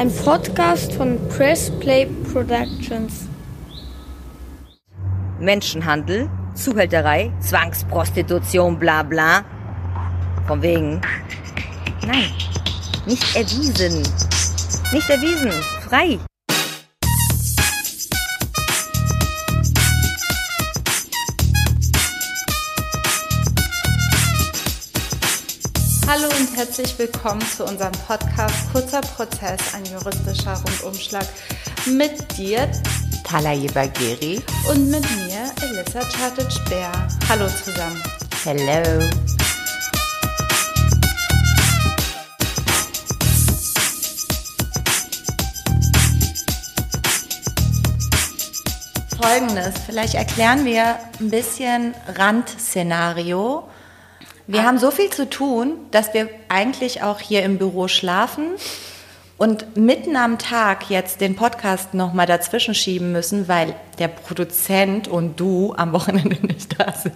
Ein Podcast von Press Play Productions. Menschenhandel, Zuhälterei, Zwangsprostitution, bla bla. Von wegen. Nein, nicht erwiesen. Nicht erwiesen. Frei. Herzlich willkommen zu unserem Podcast Kurzer Prozess, ein juristischer Rundumschlag mit dir, Talaye Bagheri und mit mir, Elissa Chartic-Bär. Hallo zusammen. Hello. Folgendes, vielleicht erklären wir ein bisschen Randszenario. Wir haben so viel zu tun, dass wir eigentlich auch hier im Büro schlafen und mitten am Tag jetzt den Podcast nochmal dazwischen schieben müssen, weil der Produzent und du am Wochenende nicht da sind.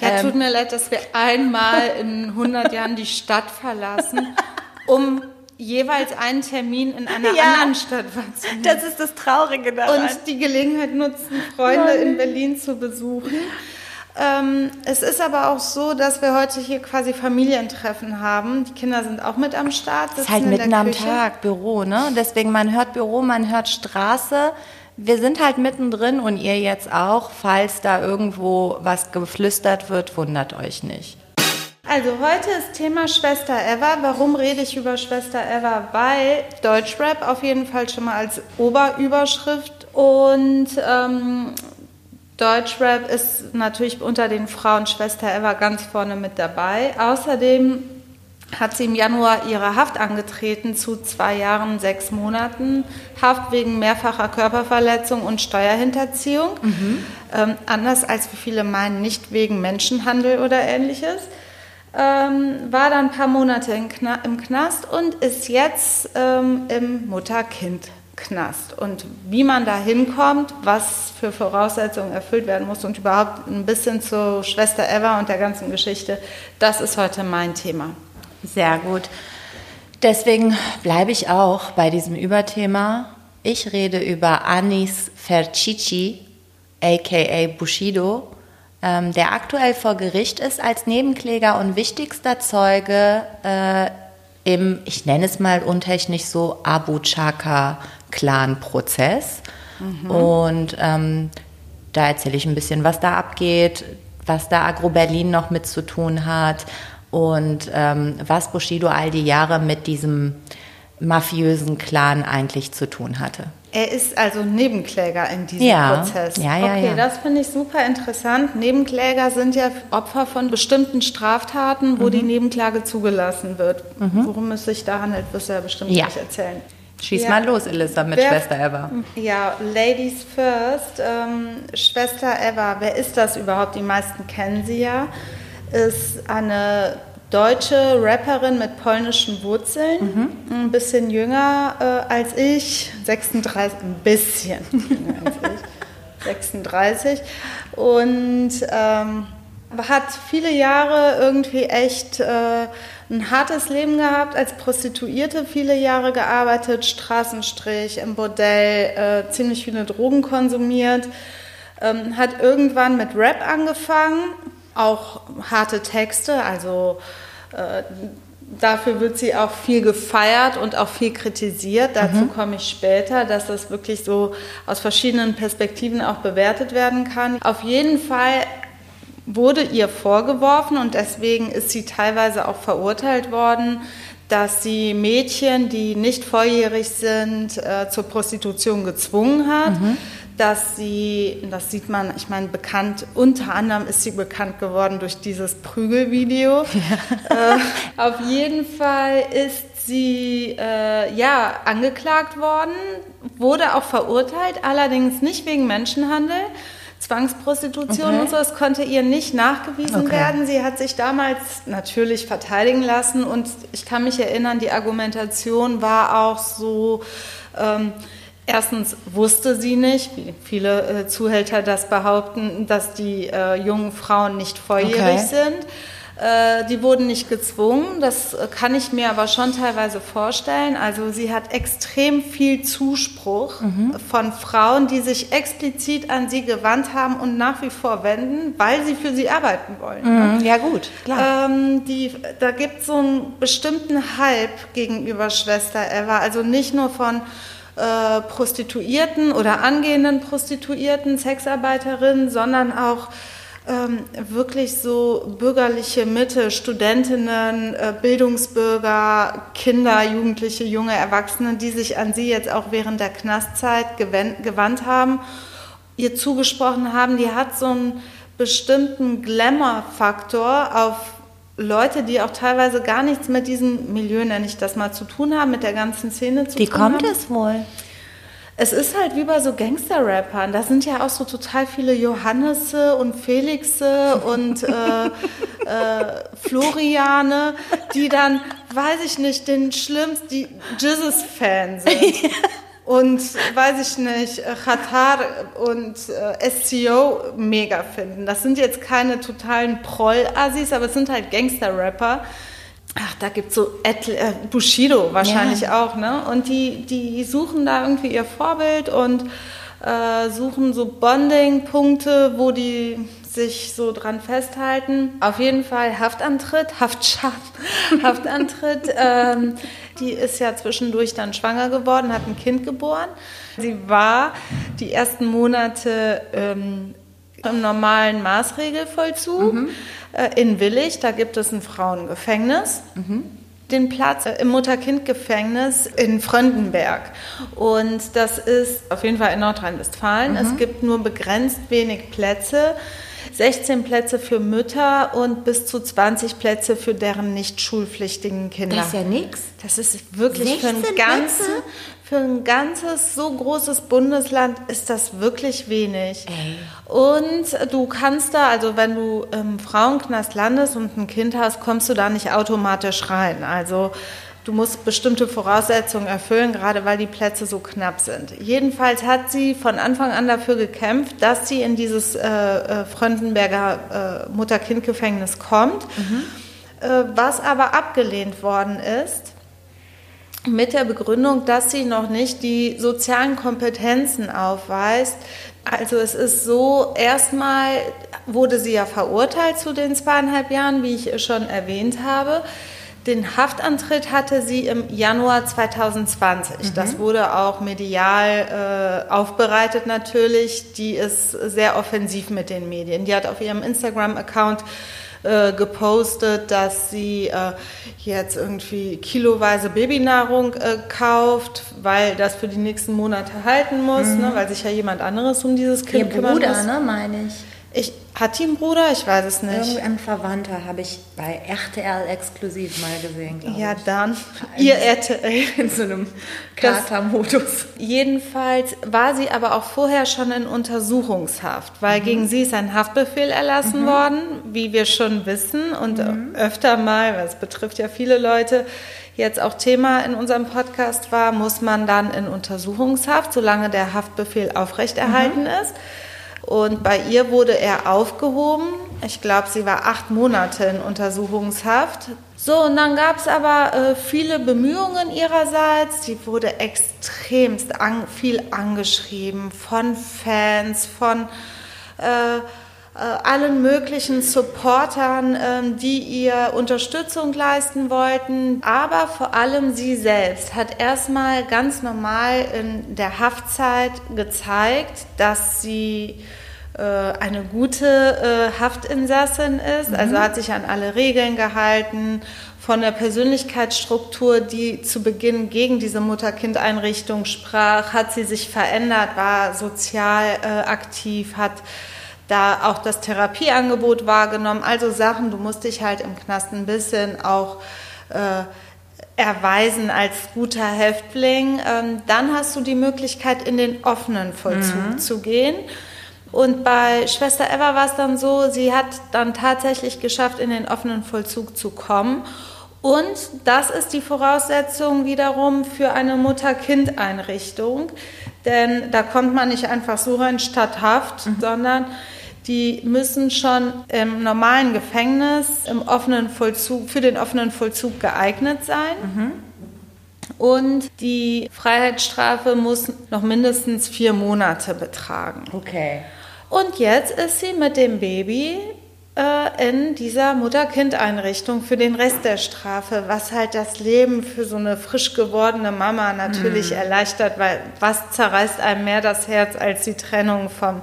Ja, tut mir leid, dass wir einmal in 100 Jahren die Stadt verlassen, um jeweils einen Termin in einer Ja, anderen Stadt wahrzunehmen. Das ist das Traurige daran. und die Gelegenheit nutzen, Freunde in Berlin zu besuchen. Ähm, es ist aber auch so, dass wir heute hier quasi Familientreffen haben. Die Kinder sind auch mit am Start. Es ist halt mitten am. Tag, Büro, ne? Deswegen, man hört Büro, man hört Straße. Wir sind halt mittendrin und ihr jetzt auch. Falls da irgendwo was geflüstert wird, wundert euch nicht. Also heute ist Thema Schwester Eva. Warum rede ich über Schwester Eva? Weil Deutschrap auf jeden Fall schon mal als Oberüberschrift und ähm, Deutschrap ist natürlich unter den Frauen Schwester Eva ganz vorne mit dabei. Außerdem hat sie im Januar ihre Haft angetreten zu zwei Jahren, sechs Monaten Haft wegen mehrfacher Körperverletzung und Steuerhinterziehung. Ähm, anders als wie viele meinen, nicht wegen Menschenhandel oder ähnliches. Ähm, war dann ein paar Monate im Knast und ist jetzt ähm, im Mutter-Kind-Knast. Und wie man da hinkommt, was für Voraussetzungen erfüllt werden muss und überhaupt ein bisschen zu Schwester Eva und der ganzen Geschichte, das ist heute mein Thema. Sehr gut. Deswegen bleibe ich auch bei diesem Überthema. Ich rede über Anis Fercici, aka Bushido, ähm, der aktuell vor Gericht ist als Nebenkläger und wichtigster Zeuge äh, im, ich nenne es mal untechnisch so, Abu Chaka-Clan-Prozess. Und ähm, da erzähle ich ein bisschen, was da abgeht, was da Agro Berlin noch mit zu tun hat und ähm, was Bushido all die Jahre mit diesem mafiösen Clan eigentlich zu tun hatte. Er ist also Nebenkläger in diesem Ja. Prozess. Ja, ja, okay, ja. das finde ich super interessant. Nebenkläger sind ja Opfer von bestimmten Straftaten, Mhm. wo die Nebenklage zugelassen wird. Worum es sich da handelt, wirst du ja bestimmt Ja. gleich erzählen. Schieß Ja. mal los, Elissa, mit Wer- Schwester Eva. Ja, Ladies first. Ähm, Schwester Eva, wer ist das überhaupt? Die meisten kennen sie ja. Ist eine deutsche Rapperin mit polnischen Wurzeln. Ein bisschen jünger äh, als ich. 36, ein bisschen jünger als ich. 36. Und ähm, hat viele Jahre irgendwie echt äh, ein hartes Leben gehabt, als Prostituierte viele Jahre gearbeitet, Straßenstrich, im Bordell, äh, ziemlich viele Drogen konsumiert, ähm, hat irgendwann mit Rap angefangen, auch harte Texte, also äh, dafür wird sie auch viel gefeiert und auch viel kritisiert. Dazu komme ich später, dass das wirklich so aus verschiedenen Perspektiven auch bewertet werden kann. Auf jeden Fall wurde ihr vorgeworfen und deswegen ist sie teilweise auch verurteilt worden, dass sie Mädchen, die nicht volljährig sind, äh, zur Prostitution gezwungen hat. Dass sie, das sieht man, ich meine, bekannt, unter anderem ist sie bekannt geworden durch dieses Prügelvideo. Äh, auf jeden Fall ist sie äh, ja angeklagt worden, wurde auch verurteilt, allerdings nicht wegen Menschenhandel. Zwangsprostitution Okay. und so, das konnte ihr nicht nachgewiesen Okay. werden. Sie hat sich damals natürlich verteidigen lassen und ich kann mich erinnern, die Argumentation war auch so, ähm, erstens wusste sie nicht, wie viele äh, Zuhälter das behaupten, dass die äh, jungen Frauen nicht volljährig Okay. sind. Äh, die wurden nicht gezwungen, das kann ich mir aber schon teilweise vorstellen. Also sie hat extrem viel Zuspruch mhm. von Frauen, die sich explizit an sie gewandt haben und nach wie vor wenden, weil sie für sie arbeiten wollen. Mhm. Ne? Ja gut, klar. Ähm, die, da gibt es so einen bestimmten Hype gegenüber Schwester Eva, also nicht nur von äh, Prostituierten oder angehenden Prostituierten, Sexarbeiterinnen, sondern auch ähm, wirklich so bürgerliche Mitte, Studentinnen, äh, Bildungsbürger, Kinder, Jugendliche, junge Erwachsene, die sich an sie jetzt auch während der Knastzeit gewandt, gewandt haben, ihr zugesprochen haben, die hat so einen bestimmten Glamour-Faktor auf Leute, die auch teilweise gar nichts mit diesem Milieu, nenne ich das mal, zu tun haben, mit der ganzen Szene zu Wie tun haben. Wie kommt es wohl? Es ist halt wie bei so Gangster-Rappern. Da sind ja auch so total viele Johannese und Felixe und äh, äh, Floriane, die dann, weiß ich nicht, den schlimmsten, die Jesus-Fan sind. und weiß ich nicht, Qatar und äh, SCO mega finden. Das sind jetzt keine totalen Proll-Assis, aber es sind halt Gangster-Rapper. Ach, da gibt es so Etl äh, Bushido wahrscheinlich ja. auch, ne? Und die, die suchen da irgendwie ihr Vorbild und äh, suchen so Bonding-Punkte, wo die sich so dran festhalten. Auf jeden Fall Haftantritt, Haftschaf, Haftantritt. ähm, die ist ja zwischendurch dann schwanger geworden, hat ein Kind geboren. Sie war die ersten Monate ähm, im normalen Maßregelvollzug mhm. äh, in Willig. Da gibt es ein Frauengefängnis. Mhm den Platz im Mutter-Kind-Gefängnis in Fröndenberg. Und das ist auf jeden Fall in Nordrhein-Westfalen. Mhm. Es gibt nur begrenzt wenig Plätze. 16 Plätze für Mütter und bis zu 20 Plätze für deren nicht schulpflichtigen Kinder. Das ist ja nichts. Das ist wirklich für ein, ganzen, für ein ganzes so großes Bundesland ist das wirklich wenig. Ey. Und du kannst da, also wenn du im Frauenknast landest und ein Kind hast, kommst du da nicht automatisch rein. Also Du musst bestimmte Voraussetzungen erfüllen, gerade weil die Plätze so knapp sind. Jedenfalls hat sie von Anfang an dafür gekämpft, dass sie in dieses äh, äh, Fröndenberger äh, Mutter-Kind-Gefängnis kommt, mhm. äh, was aber abgelehnt worden ist mit der Begründung, dass sie noch nicht die sozialen Kompetenzen aufweist. Also es ist so, erstmal wurde sie ja verurteilt zu den zweieinhalb Jahren, wie ich schon erwähnt habe. Den Haftantritt hatte sie im Januar 2020. Mhm. Das wurde auch medial äh, aufbereitet natürlich. Die ist sehr offensiv mit den Medien. Die hat auf ihrem Instagram-Account äh, gepostet, dass sie äh, jetzt irgendwie kiloweise Babynahrung äh, kauft, weil das für die nächsten Monate halten muss, mhm. ne, weil sich ja jemand anderes um dieses Kind Ihr kümmern Bruder, muss. ne, meine ich. Ich, hat die einen Bruder? Ich weiß es nicht. Irgendein Verwandter habe ich bei RTL exklusiv mal gesehen, glaube ja, ich. Ja, dann. Ihr RTL. In so einem Katermodus. Jedenfalls war sie aber auch vorher schon in Untersuchungshaft, weil mhm. gegen sie ist ein Haftbefehl erlassen mhm. worden, wie wir schon wissen und mhm. öfter mal, weil es betrifft ja viele Leute, jetzt auch Thema in unserem Podcast war, muss man dann in Untersuchungshaft, solange der Haftbefehl aufrechterhalten mhm. ist. Und bei ihr wurde er aufgehoben. Ich glaube, sie war acht Monate in Untersuchungshaft. So, und dann gab es aber äh, viele Bemühungen ihrerseits. Sie wurde extremst an, viel angeschrieben von Fans, von äh, allen möglichen Supportern, ähm, die ihr Unterstützung leisten wollten. Aber vor allem sie selbst hat erstmal ganz normal in der Haftzeit gezeigt, dass sie äh, eine gute äh, Haftinsassin ist, mhm. also hat sich an alle Regeln gehalten, von der Persönlichkeitsstruktur, die zu Beginn gegen diese Mutter-Kind-Einrichtung sprach, hat sie sich verändert, war sozial äh, aktiv, hat da auch das Therapieangebot wahrgenommen. Also Sachen, du musst dich halt im Knast ein bisschen auch äh, erweisen als guter Häftling. Ähm, dann hast du die Möglichkeit, in den offenen Vollzug mhm. zu gehen. Und bei Schwester Eva war es dann so, sie hat dann tatsächlich geschafft, in den offenen Vollzug zu kommen. Und das ist die Voraussetzung wiederum für eine Mutter-Kind-Einrichtung. Denn da kommt man nicht einfach so rein statt Haft, mhm. sondern die müssen schon im normalen Gefängnis im offenen Vollzug, für den offenen Vollzug geeignet sein. Mhm. Und die Freiheitsstrafe muss noch mindestens vier Monate betragen. Okay. Und jetzt ist sie mit dem Baby äh, in dieser Mutter-Kind-Einrichtung für den Rest der Strafe, was halt das Leben für so eine frisch gewordene Mama natürlich Mhm. erleichtert, weil was zerreißt einem mehr das Herz als die Trennung vom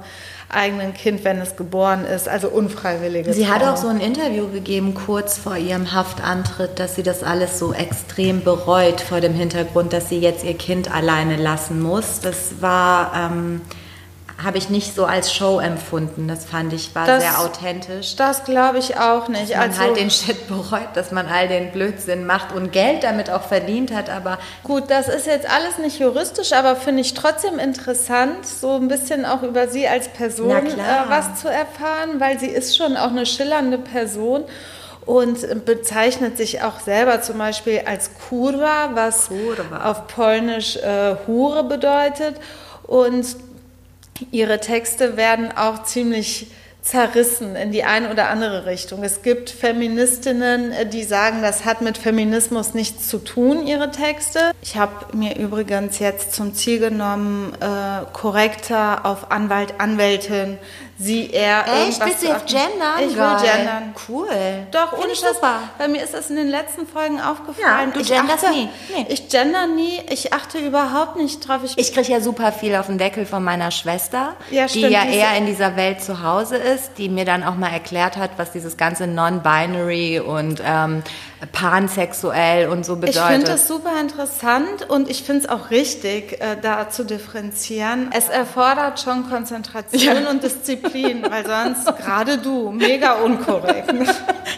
eigenen Kind, wenn es geboren ist, also unfreiwillige Sie hat auch so ein Interview gegeben, kurz vor ihrem Haftantritt, dass sie das alles so extrem bereut vor dem Hintergrund, dass sie jetzt ihr Kind alleine lassen muss. Das war, ähm, habe ich nicht so als Show empfunden. Das fand ich, war Das- sehr authentisch. Das glaube ich auch nicht. Dass man Also halt den Shit bereut, dass man all den Blödsinn macht und Geld damit auch verdient hat, aber Gut, das ist jetzt alles nicht juristisch, aber finde ich trotzdem interessant, so ein bisschen auch über sie als Person äh, was zu erfahren, weil sie ist schon auch eine schillernde Person und bezeichnet sich auch selber zum Beispiel als Kurwa, was Kurwa. auf Polnisch äh, Hure bedeutet. Und ihre Texte werden auch ziemlich zerrissen in die eine oder andere Richtung. Es gibt Feministinnen, äh, die sagen, das hat mit Feminismus nichts zu tun, ihre Texte. Ich habe mir übrigens jetzt zum Ziel genommen, äh, korrekter auf Anwalt, Anwältin, sie, er, echt, willst du jetzt gendern? Ich will gendern. Cool. Doch, Find ohne ich Scheiß. super. Bei mir ist das in den letzten Folgen aufgefallen. Ja, du ich genderst achte, nie. Nee. Ich gender nie. Ich achte überhaupt nicht drauf. Ich, Ich kriege ja super viel auf den Deckel von meiner Schwester, Ja, die stimmt, ja diese- eher in dieser Welt zu Hause ist, die mir dann auch mal erklärt hat, was dieses ganze Non-Binary und ähm, pansexuell und so Ich bedeutet. finde das super interessant und ich finde es auch richtig, äh, da zu differenzieren. Es erfordert schon Konzentration und Disziplin, weil sonst gerade du, mega unkorrekt.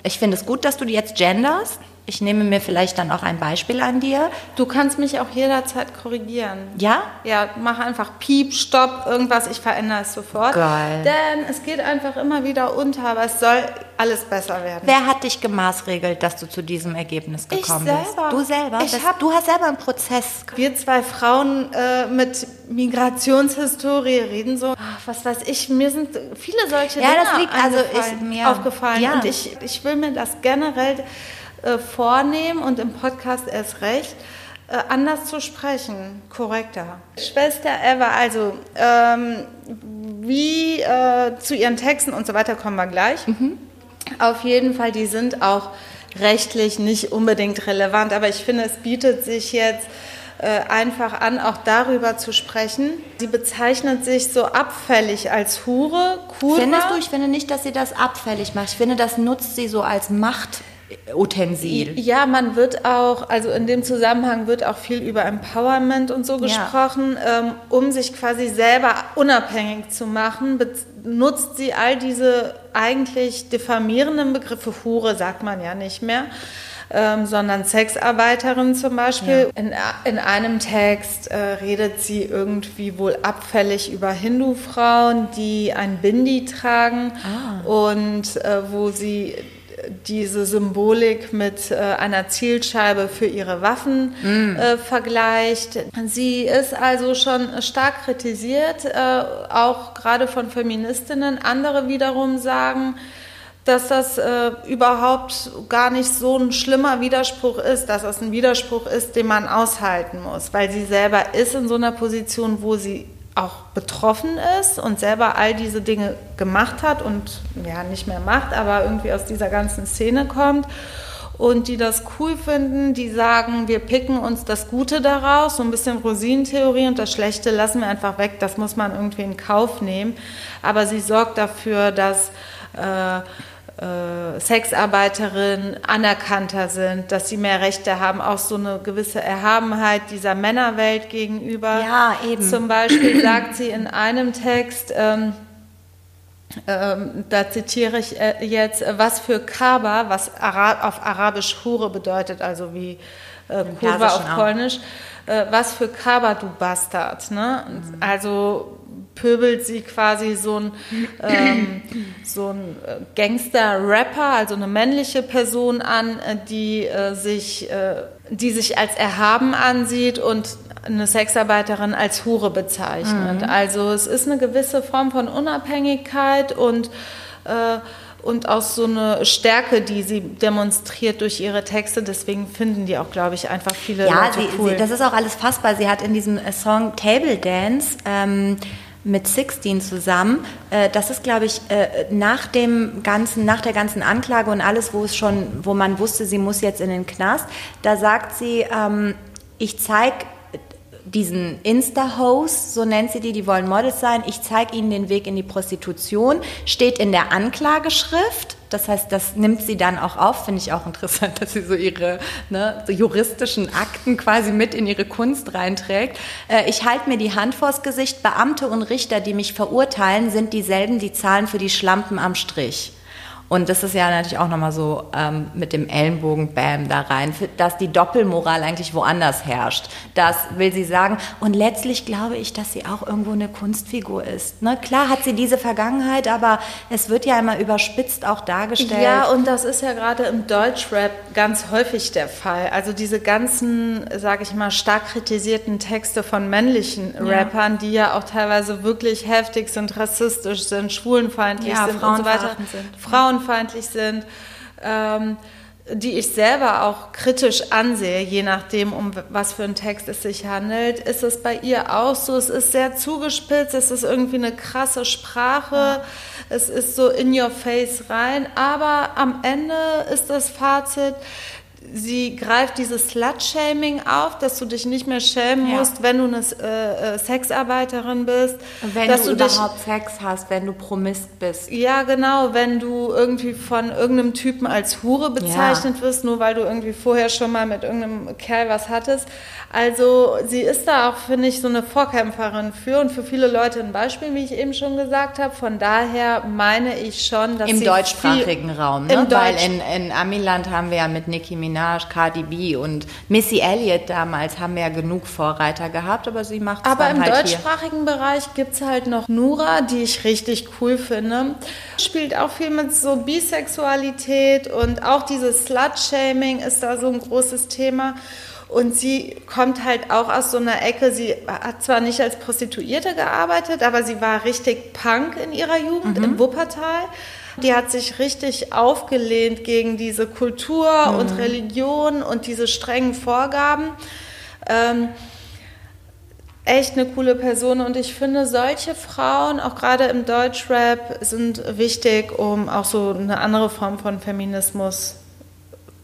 Ich finde es gut, dass du jetzt genderst. Ich nehme mir vielleicht dann auch ein Beispiel an dir. Du kannst mich auch jederzeit korrigieren. Ja? Ja, mach einfach Piep, Stopp, irgendwas, ich verändere es sofort. Geil. Denn es geht einfach immer wieder unter, aber es soll alles besser werden. Wer hat dich gemaßregelt, dass du zu diesem Ergebnis Ich gekommen selber. bist? Du selber? Ich Das- hab- du hast selber einen Prozess. Wir zwei Frauen äh, mit Migrationshistorie reden so, ach, was weiß ich, mir sind viele solche Ja, Dinge das liegt- also ist mir- aufgefallen ja. und ich, ich will mir das generell äh, vornehmen und im Podcast erst recht, äh, anders zu sprechen, korrekter. Schwester Eva, also ähm, wie äh, zu ihren Texten und so weiter kommen wir gleich. Mhm. Auf jeden Fall, die sind auch rechtlich nicht unbedingt relevant, aber ich finde, es bietet sich jetzt äh, einfach an, auch darüber zu sprechen. Sie bezeichnet sich so abfällig als Hure, Kurva. Findest du? Ich finde nicht, dass sie das abfällig macht. Ich finde, das nutzt sie so als Machtutensil. Ja, man wird auch, also in dem Zusammenhang wird auch viel über Empowerment und so gesprochen, ähm, um sich quasi selber unabhängig zu machen, nutzt sie all diese eigentlich diffamierenden Begriffe, Hure sagt man ja nicht mehr, ähm, sondern Sexarbeiterin zum Beispiel. In, in einem Text äh, redet sie irgendwie wohl abfällig über Hindu-Frauen, die ein Bindi tragen und äh, wo sie diese Symbolik mit äh, einer Zielscheibe für ihre Waffen äh, vergleicht. Sie ist also schon stark kritisiert, äh, auch gerade von Feministinnen. Andere wiederum sagen, dass das äh, überhaupt gar nicht so ein schlimmer Widerspruch ist, dass das ein Widerspruch ist, den man aushalten muss, weil sie selber ist in so einer Position, wo sie auch betroffen ist und selber all diese Dinge gemacht hat und ja nicht mehr macht, aber irgendwie aus dieser ganzen Szene kommt und die das cool finden, die sagen, wir picken uns das Gute daraus, so ein bisschen Rosinentheorie und das Schlechte lassen wir einfach weg, das muss man irgendwie in Kauf nehmen, aber sie sorgt dafür, dass äh, Sexarbeiterinnen anerkannter sind, dass sie mehr Rechte haben, auch so eine gewisse Erhabenheit dieser Männerwelt gegenüber. Ja, eben. Zum Beispiel sagt sie in einem Text, ähm, ähm, da zitiere ich äh, jetzt, äh, was für Kaba, was Ara auf Arabisch Hure bedeutet, also wie äh, Kurva auf. Polnisch, äh, was für Kaba, du Bastard. Ne? Also pöbelt sie quasi so ein, ähm, so ein äh, Gangster-Rapper, also eine männliche Person an, äh, die, äh, sich, äh, die sich als erhaben ansieht und eine Sexarbeiterin als Hure bezeichnet. Also es ist eine gewisse Form von Unabhängigkeit und äh, und auch so eine Stärke, die sie demonstriert durch ihre Texte. Deswegen finden die auch, glaube ich, einfach viele Ja, Leute sie, cool. sie, das ist auch alles fassbar. Sie hat in diesem Song Table Dance ähm, mit 16 zusammen. Äh, das ist, glaube ich, äh, nach dem ganzen, nach der ganzen Anklage und alles, wo es schon, wo man wusste, sie muss jetzt in den Knast. Da sagt sie, ähm, ich zeige diesen Insta-Host, so nennt sie die, die wollen Models sein. Ich zeige ihnen den Weg in die Prostitution. Steht in der Anklageschrift. Das heißt, das nimmt sie dann auch auf. Finde ich auch interessant, dass sie so ihre ne, so juristischen Akten quasi mit in ihre Kunst reinträgt. Äh, ich halte mir die Hand vors Gesicht. Beamte und Richter, die mich verurteilen, sind dieselben, die zahlen für die Schlampen am Strich. Und das ist ja natürlich auch nochmal so ähm, mit dem Ellenbogen, bam, da rein, dass die Doppelmoral eigentlich woanders herrscht. Das will sie sagen. Und letztlich glaube ich, dass sie auch irgendwo eine Kunstfigur ist. Ne? Klar hat sie diese Vergangenheit, aber es wird ja immer überspitzt auch dargestellt. Ja, und das ist ja gerade im Deutschrap ganz häufig der Fall. Also diese ganzen, sage ich mal, stark kritisierten Texte von männlichen Rappern, die ja auch teilweise wirklich heftig sind, rassistisch sind, schwulenfeindlich Ja, sind und so weiter, sind. Frauenfeindlich sind. Ähm, die ich selber auch kritisch ansehe, je nachdem, um was für einen Text es sich handelt, ist es bei ihr auch so. Es ist sehr zugespitzt, es ist irgendwie eine krasse Sprache, es ist so in your face rein, aber am Ende ist das Fazit, sie greift dieses Slut-Shaming auf, dass du dich nicht mehr schämen Ja. musst, wenn du eine äh, äh, Sexarbeiterin bist. wenn dass du, dich überhaupt Sex hast, wenn du promist bist. ja, genau, wenn du irgendwie von irgendeinem Typen als Hure bezeichnet wirst, nur weil du irgendwie vorher schon mal mit irgendeinem Kerl was hattest. Also sie ist da auch, finde ich, so eine Vorkämpferin für und für viele Leute ein Beispiel, wie ich eben schon gesagt habe. Von daher meine ich schon, dass Im sie deutschsprachigen Raum, ne? Im weil Deutsch in, in Amiland haben wir ja mit Nicki Minaj, Cardi B und Missy Elliott damals haben ja genug Vorreiter gehabt, aber sie macht Aber im halt hier. deutschsprachigen Bereich gibt es halt noch Nura, die ich richtig cool finde. Spielt auch viel mit so Bisexualität und auch dieses Slut-Shaming ist da so ein großes Thema. Und sie kommt halt auch aus so einer Ecke, sie hat zwar nicht als Prostituierte gearbeitet, aber sie war richtig Punk in ihrer Jugend im Wuppertal. Die hat sich richtig aufgelehnt gegen diese Kultur und Religion und diese strengen Vorgaben. Ähm, echt eine coole Person und ich finde, solche Frauen, auch gerade im Deutschrap, sind wichtig, um auch so eine andere Form von Feminismus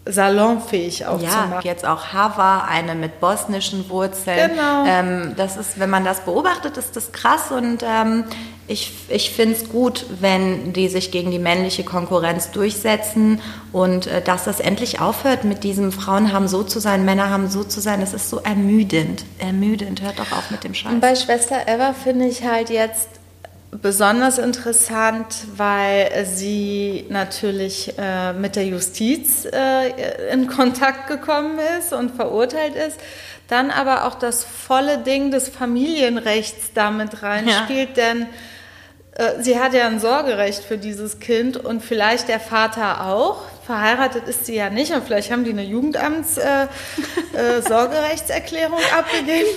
salonfähig zu Ja, machen. jetzt auch Hava, eine mit bosnischen Wurzeln. Genau. Ähm, das ist, wenn man das beobachtet, ist das krass und ähm, ich, ich finde es gut, wenn die sich gegen die männliche Konkurrenz durchsetzen und äh, dass das endlich aufhört mit diesem Frauen haben so zu sein, Männer haben so zu sein. Das ist so ermüdend. Ermüdend. Hört doch auf mit dem Scheiß. Und bei Schwester Eva finde ich halt jetzt besonders interessant, weil sie natürlich äh, mit der Justiz äh, in Kontakt gekommen ist und verurteilt ist, dann aber auch das volle Ding des Familienrechts damit reinspielt, denn äh, sie hat ja ein Sorgerecht für dieses Kind und vielleicht der Vater auch. Verheiratet ist sie ja nicht und vielleicht haben die eine Jugendamts äh, äh, Sorgerechtserklärung abgegeben.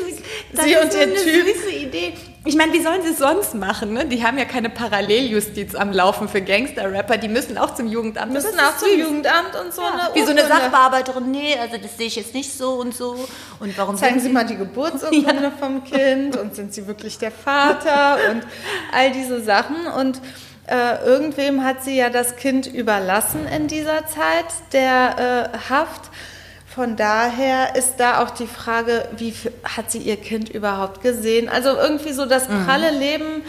Sie und ihr Typ. süße Idee. Ich meine, wie sollen sie es sonst machen? Ne? Die haben ja keine Paralleljustiz am Laufen für Gangster-Rapper. Die müssen auch zum Jugendamt. müssen Das auch ist zum süß. Jugendamt und so eine Wie so eine. Sachbearbeiterin, nee, also das sehe ich jetzt nicht so und so. Und warum Zeigen Sie mal die Geburtsurkunde vom Kind und sind Sie wirklich der Vater und all diese Sachen. Und äh, irgendwem hat sie ja das Kind überlassen in dieser Zeit der äh, Haft. Von daher ist da auch die Frage, wie hat sie ihr Kind überhaupt gesehen? Also irgendwie so das pralle Leben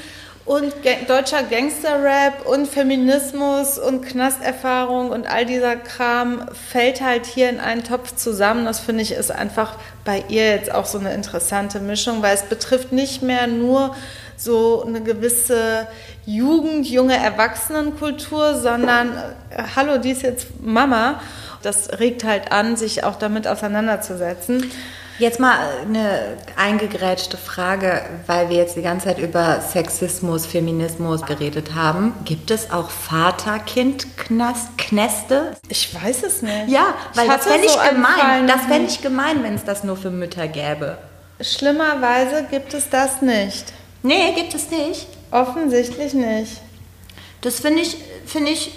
und deutscher Gangsterrap und Feminismus und Knasterfahrung und all dieser Kram fällt halt hier in einen Topf zusammen. Das finde ich ist einfach bei ihr jetzt auch so eine interessante Mischung, weil es betrifft nicht mehr nur so eine gewisse Jugend, junge Erwachsenenkultur, sondern äh, hallo, die ist jetzt Mama. Das regt halt an, sich auch damit auseinanderzusetzen. Jetzt mal eine eingegrätschte Frage, weil wir jetzt die ganze Zeit über Sexismus, Feminismus geredet haben. Gibt es auch Vater-Kind-Knäste? Ich weiß es nicht. Ja, weil das fände ich so Fall gemein. Das fände nicht. ich gemein, wenn es das nur für Mütter gäbe. Schlimmerweise gibt es das nicht. Nee, gibt es nicht. Offensichtlich nicht. Das finde ich, finde ich,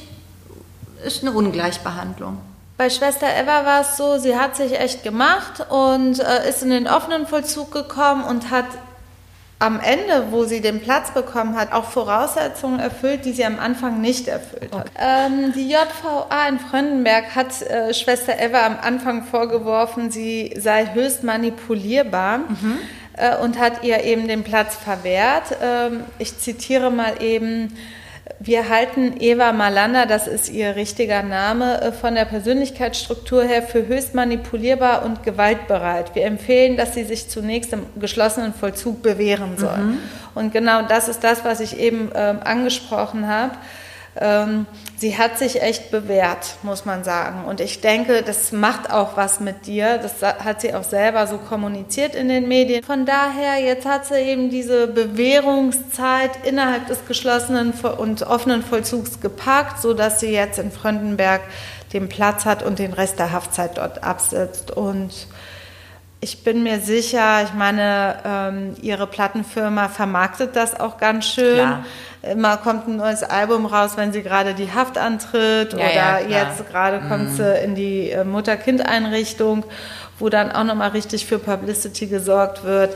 ist eine Ungleichbehandlung. Bei Schwester Eva war es so, sie hat sich echt gemacht und äh, ist in den offenen Vollzug gekommen und hat am Ende, wo sie den Platz bekommen hat, auch Voraussetzungen erfüllt, die sie am Anfang nicht erfüllt hat. Ähm, die JVA in Fröndenberg hat äh, Schwester Eva am Anfang vorgeworfen, sie sei höchst manipulierbar. Mhm. Äh, und hat ihr eben den Platz verwehrt. Ähm, ich zitiere mal eben, wir halten Eva Malander, das ist ihr richtiger Name, äh, von der Persönlichkeitsstruktur her für höchst manipulierbar und gewaltbereit. Wir empfehlen, dass sie sich zunächst im geschlossenen Vollzug bewähren soll. Mhm. Und genau das ist das, was ich eben ähm, angesprochen habe. Ähm, sie hat sich echt bewährt, muss man sagen. Und ich denke, das macht auch was mit dir. Das hat sie auch selber so kommuniziert in den Medien. Von daher, jetzt hat sie eben diese Bewährungszeit innerhalb des geschlossenen und offenen Vollzugs gepackt, sodass sie jetzt in Fröndenberg den Platz hat und den Rest der Haftzeit dort absitzt. Und ich bin mir sicher, ich meine, ähm, ihre Plattenfirma vermarktet das auch ganz schön. Klar. Immer kommt ein neues Album raus, wenn sie gerade die Haft antritt ja, oder ja, jetzt gerade mhm. kommt sie in die äh, Mutter-Kind-Einrichtung, wo dann auch nochmal richtig für Publicity gesorgt wird.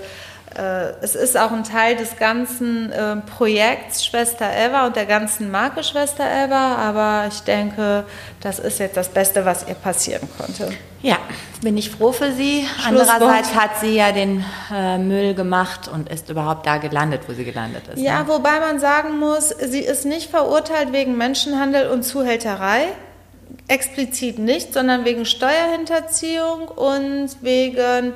Äh, es ist auch ein Teil des ganzen äh, Projekts Schwester Eva und der ganzen Marke Schwester Eva, aber ich denke, das ist jetzt das Beste, was ihr passieren konnte. Ja, bin ich froh für sie. Andererseits hat sie ja den äh, Müll gemacht und ist überhaupt da gelandet, wo sie gelandet ist. Ja, ne? wobei man sagen muss, sie ist nicht verurteilt wegen Menschenhandel und Zuhälterei. Explizit nicht, sondern wegen Steuerhinterziehung und wegen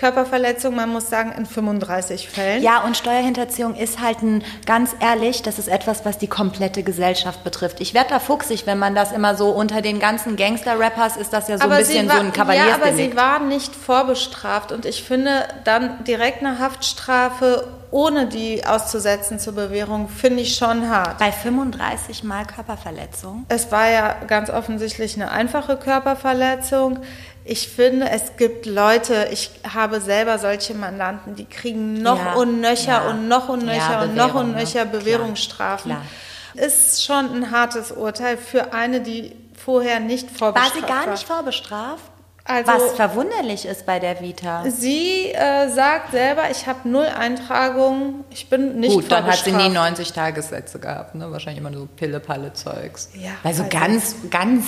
Körperverletzung, man muss sagen, in 35 Fällen. Ja, und Steuerhinterziehung ist halt ein, ganz ehrlich, das ist etwas, was die komplette Gesellschaft betrifft. Ich werde da fuchsig, wenn man das immer so unter den ganzen Gangster-Rappers ist das ja so aber ein bisschen war, so ein Kavaliersdelikt. Ja, aber sie war nicht vorbestraft und ich finde dann direkt eine Haftstrafe ohne die auszusetzen zur Bewährung, finde ich schon hart. Bei 35 Mal Körperverletzung? Es war ja ganz offensichtlich eine einfache Körperverletzung. Ich finde, es gibt Leute, ich habe selber solche Mandanten, die kriegen noch ja, und nöcher ja. und noch und nöcher ja, und noch und nöcher ne? Bewährungsstrafen. Klar, klar. Ist schon ein hartes Urteil für eine, die vorher nicht vorbestraft war. War sie gar nicht vorbestraft? Also, Was verwunderlich ist bei der Vita. Sie äh, sagt selber, ich habe null Eintragungen, ich bin nicht Gut, dann hat sie nie 90 Tagessätze gehabt, ne? wahrscheinlich immer so Pille-Palle-Zeugs. Ja, also ganz, ganz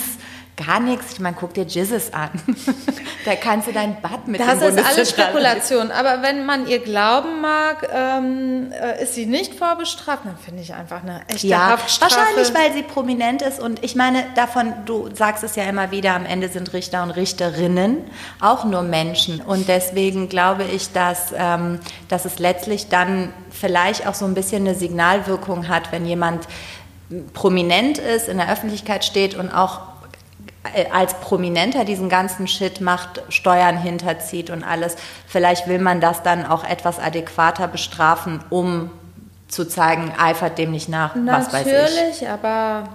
Gar nichts. Ich meine, guck dir Jizzes an. da kannst du dein Bad mit Das ist alles Spekulation. Aber wenn man ihr glauben mag, ähm, äh, ist sie nicht vorbestraft, dann finde ich einfach eine echte ja, Haftstrafe. Wahrscheinlich, weil sie prominent ist. Und ich meine, davon, du sagst es ja immer wieder, am Ende sind Richter und Richterinnen auch nur Menschen. Und deswegen glaube ich, dass, ähm, dass es letztlich dann vielleicht auch so ein bisschen eine Signalwirkung hat, wenn jemand prominent ist, in der Öffentlichkeit steht und auch als Prominenter diesen ganzen Shit macht, Steuern hinterzieht und alles, vielleicht will man das dann auch etwas adäquater bestrafen, um zu zeigen, eifert dem nicht nach, was weiß ich. Natürlich, aber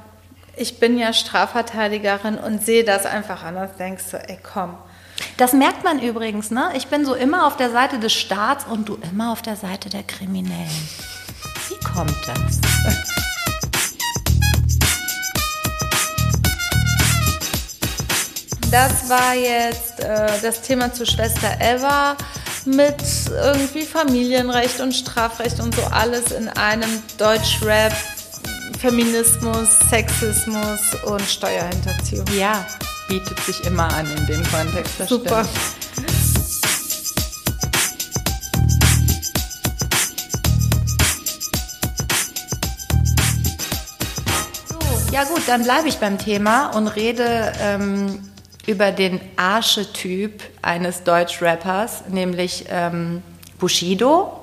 ich bin ja Strafverteidigerin und sehe das einfach anders, denkst du, ey komm. Das merkt man übrigens, ne? Ich bin so immer auf der Seite des Staats und du immer auf der Seite der Kriminellen. Wie kommt das? Das war jetzt äh, das Thema zu Schwester Eva mit irgendwie Familienrecht und Strafrecht und so alles in einem Deutschrap, Feminismus, Sexismus und Steuerhinterziehung. Ja, bietet sich immer an in dem Kontext. Super. Stimmt. Ja gut, dann bleibe ich beim Thema und rede ähm, über den Archetyp eines Deutschrappers, nämlich ähm, Bushido.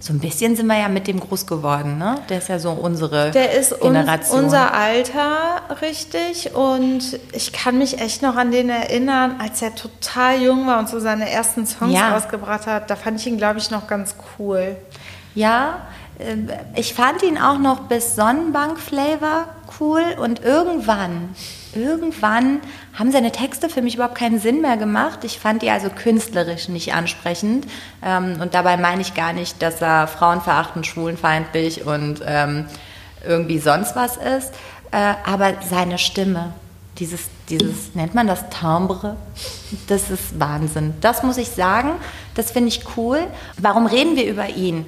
So ein bisschen sind wir ja mit dem groß geworden, ne? Der ist ja so unsere Der ist Generation. Un unser Alter, richtig. Und ich kann mich echt noch an den erinnern, als er total jung war und so seine ersten Songs ja. rausgebracht hat. Da fand ich ihn, glaube ich, noch ganz cool. Ja, äh, ich fand ihn auch noch bis Sonnenbank Flavor cool und irgendwann, irgendwann haben seine Texte für mich überhaupt keinen Sinn mehr gemacht. Ich fand die also künstlerisch nicht ansprechend ähm, und dabei meine ich gar nicht, dass er frauenverachtend, schwulenfeindlich und ähm, irgendwie sonst was ist, äh, aber seine Stimme, dieses, dieses, nennt man das Timbre? Das ist Wahnsinn. Das muss ich sagen. Das finde ich cool. Warum reden wir über ihn?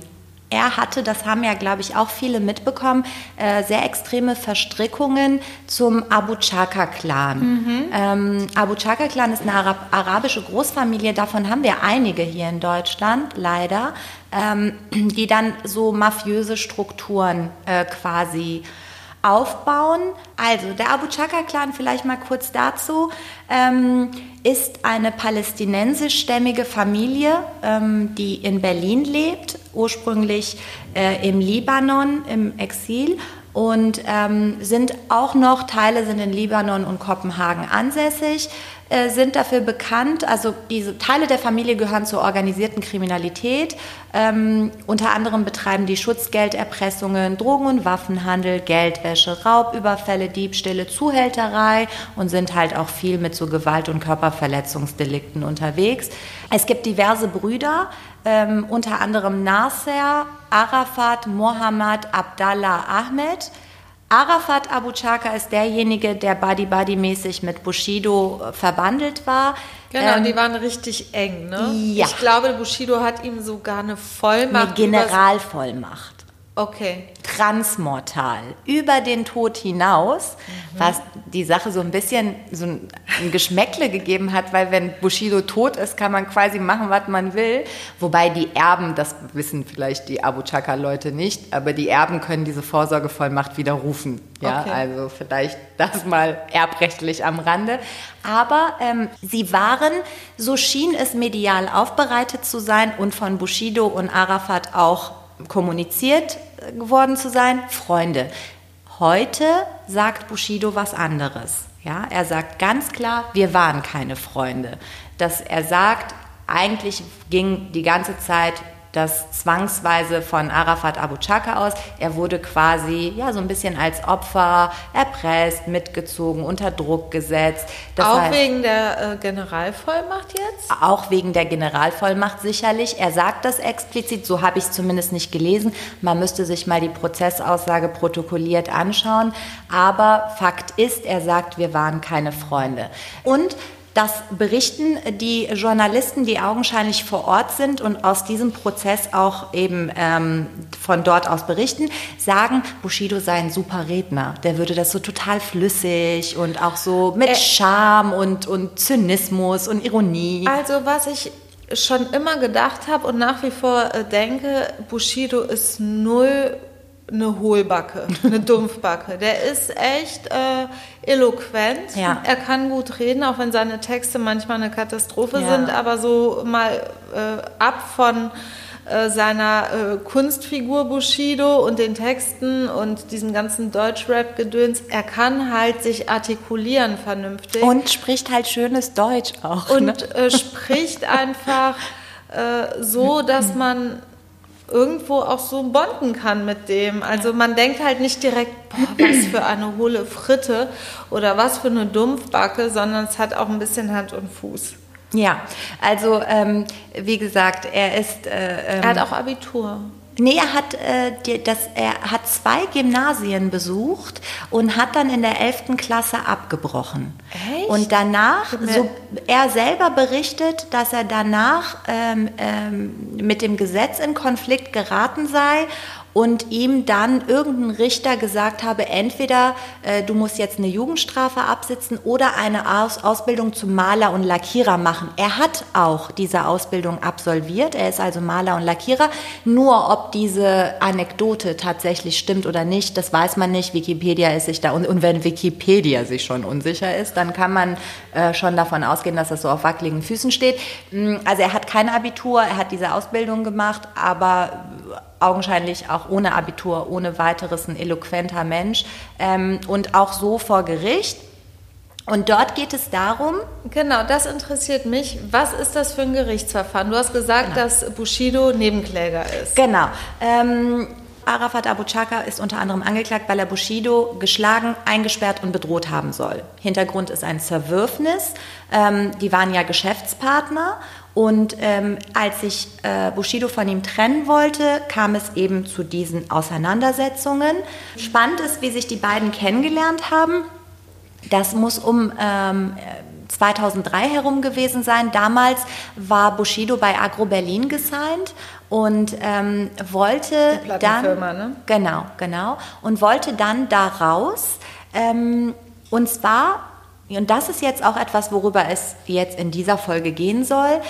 Er hatte, das haben ja, glaube ich, auch viele mitbekommen, äh, sehr extreme Verstrickungen zum Abu Chaka-Clan. Mhm. Ähm, Abu Chaka-Clan ist eine Arab arabische Großfamilie, davon haben wir einige hier in Deutschland, leider, ähm, die dann so mafiöse Strukturen äh, quasi aufbauen. Also der Abu Chaka-Clan, vielleicht mal kurz dazu, ähm, ist eine palästinensischstämmige Familie, ähm, die in Berlin lebt, ursprünglich äh, im Libanon im Exil und ähm, sind auch noch, Teile sind in Libanon und Kopenhagen ansässig, äh, sind dafür bekannt, also diese Teile der Familie gehören zur organisierten Kriminalität. Ähm, unter anderem betreiben die Schutzgelderpressungen, Drogen- und Waffenhandel, Geldwäsche, Raubüberfälle, Diebstähle, Zuhälterei und sind halt auch viel mit so Gewalt- und Körperverletzungsdelikten unterwegs. Es gibt diverse Brüder, ähm, unter anderem Nasser, Arafat, Mohammed, Abdallah, Ahmed. Arafat Abu Chaka ist derjenige, der Buddy-Buddy-mäßig mit Bushido äh, verbandelt war. Genau, ähm, die waren richtig eng, ne? Ja. Ich glaube, Bushido hat ihm sogar eine Vollmacht. Eine Generalvollmacht. Okay. Transmortal. Über den Tod hinaus, mhm. was die Sache so ein bisschen so ein, ein Geschmäckle gegeben hat, weil wenn Bushido tot ist, kann man quasi machen, was man will. Wobei die Erben, das wissen vielleicht die Abu Chaka-Leute nicht, aber die Erben können diese Vorsorgevollmacht widerrufen. Ja, okay. also vielleicht das mal erbrechtlich am Rande. Aber ähm, sie waren, so schien es medial aufbereitet zu sein und von Bushido und Arafat auch kommuniziert geworden zu sein, Freunde. Heute sagt Bushido was anderes. Ja, er sagt ganz klar, wir waren keine Freunde. Dass er sagt, eigentlich ging die ganze Zeit das zwangsweise von Arafat Abu Chaka aus. Er wurde quasi ja so ein bisschen als Opfer erpresst, mitgezogen, unter Druck gesetzt. Das auch heißt, wegen der äh, Generalvollmacht jetzt? Auch wegen der Generalvollmacht sicherlich. Er sagt das explizit, so habe ich es zumindest nicht gelesen. Man müsste sich mal die Prozessaussage protokolliert anschauen. Aber Fakt ist, er sagt, wir waren keine Freunde. Und das berichten die Journalisten, die augenscheinlich vor Ort sind und aus diesem Prozess auch eben ähm, von dort aus berichten, sagen, Bushido sei ein super Redner. Der würde das so total flüssig und auch so mit Charme und, und Zynismus und Ironie. Also was ich schon immer gedacht habe und nach wie vor äh, denke, Bushido ist null eine Hohlbacke, eine Dumpfbacke. Der ist echt äh, eloquent. Ja. Er kann gut reden, auch wenn seine Texte manchmal eine Katastrophe ja. sind, aber so mal äh, ab von äh, seiner äh, Kunstfigur Bushido und den Texten und diesem ganzen Deutschrap-Gedöns, er kann halt sich artikulieren vernünftig. Und spricht halt schönes Deutsch auch. Und ne? Äh, spricht einfach äh, so, dass man irgendwo auch so bonden kann mit dem. Also man denkt halt nicht direkt, boah, was für eine hohle Fritte oder was für eine Dumpfbacke, sondern es hat auch ein bisschen Hand und Fuß. Ja, also ähm, wie gesagt, er ist. Äh, ähm, er hat auch Abitur. Nee, er hat, äh, das, er hat zwei Gymnasien besucht und hat dann in der 11. Klasse abgebrochen. Echt? Und danach, so, er selber berichtet, dass er danach ähm, ähm, mit dem Gesetz in Konflikt geraten sei und ihm dann irgendein Richter gesagt habe, entweder äh, du musst jetzt eine Jugendstrafe absitzen oder eine Aus Ausbildung zum Maler und Lackierer machen. Er hat auch diese Ausbildung absolviert, er ist also Maler und Lackierer. Nur ob diese Anekdote tatsächlich stimmt oder nicht, das weiß man nicht. Wikipedia ist sich da und, und wenn Wikipedia sich schon unsicher ist, dann kann man äh, schon davon ausgehen, dass das so auf wackeligen Füßen steht. Mm, also er hat kein Abitur, er hat diese Ausbildung gemacht, aber augenscheinlich auch ohne Abitur, ohne weiteres ein eloquenter Mensch ähm, und auch so vor Gericht. Und dort geht es darum. Genau, das interessiert mich. Was ist das für ein Gerichtsverfahren? Du hast gesagt, genau. dass Bushido Nebenkläger ist. Genau. Ähm, Arafat Abu Chaka ist unter anderem angeklagt, weil er Bushido geschlagen, eingesperrt und bedroht haben soll. Hintergrund ist ein Zerwürfnis. Ähm, die waren ja Geschäftspartner und ähm, als sich äh, Bushido von ihm trennen wollte, kam es eben zu diesen Auseinandersetzungen. Spannend ist, wie sich die beiden kennengelernt haben. Das muss um ähm, 2003 herum gewesen sein. Damals war Bushido bei Agro Berlin gesigned und ähm, wollte dann ne? genau genau und wollte dann daraus ähm, und zwar und das ist jetzt auch etwas, worüber es jetzt in dieser Folge gehen soll.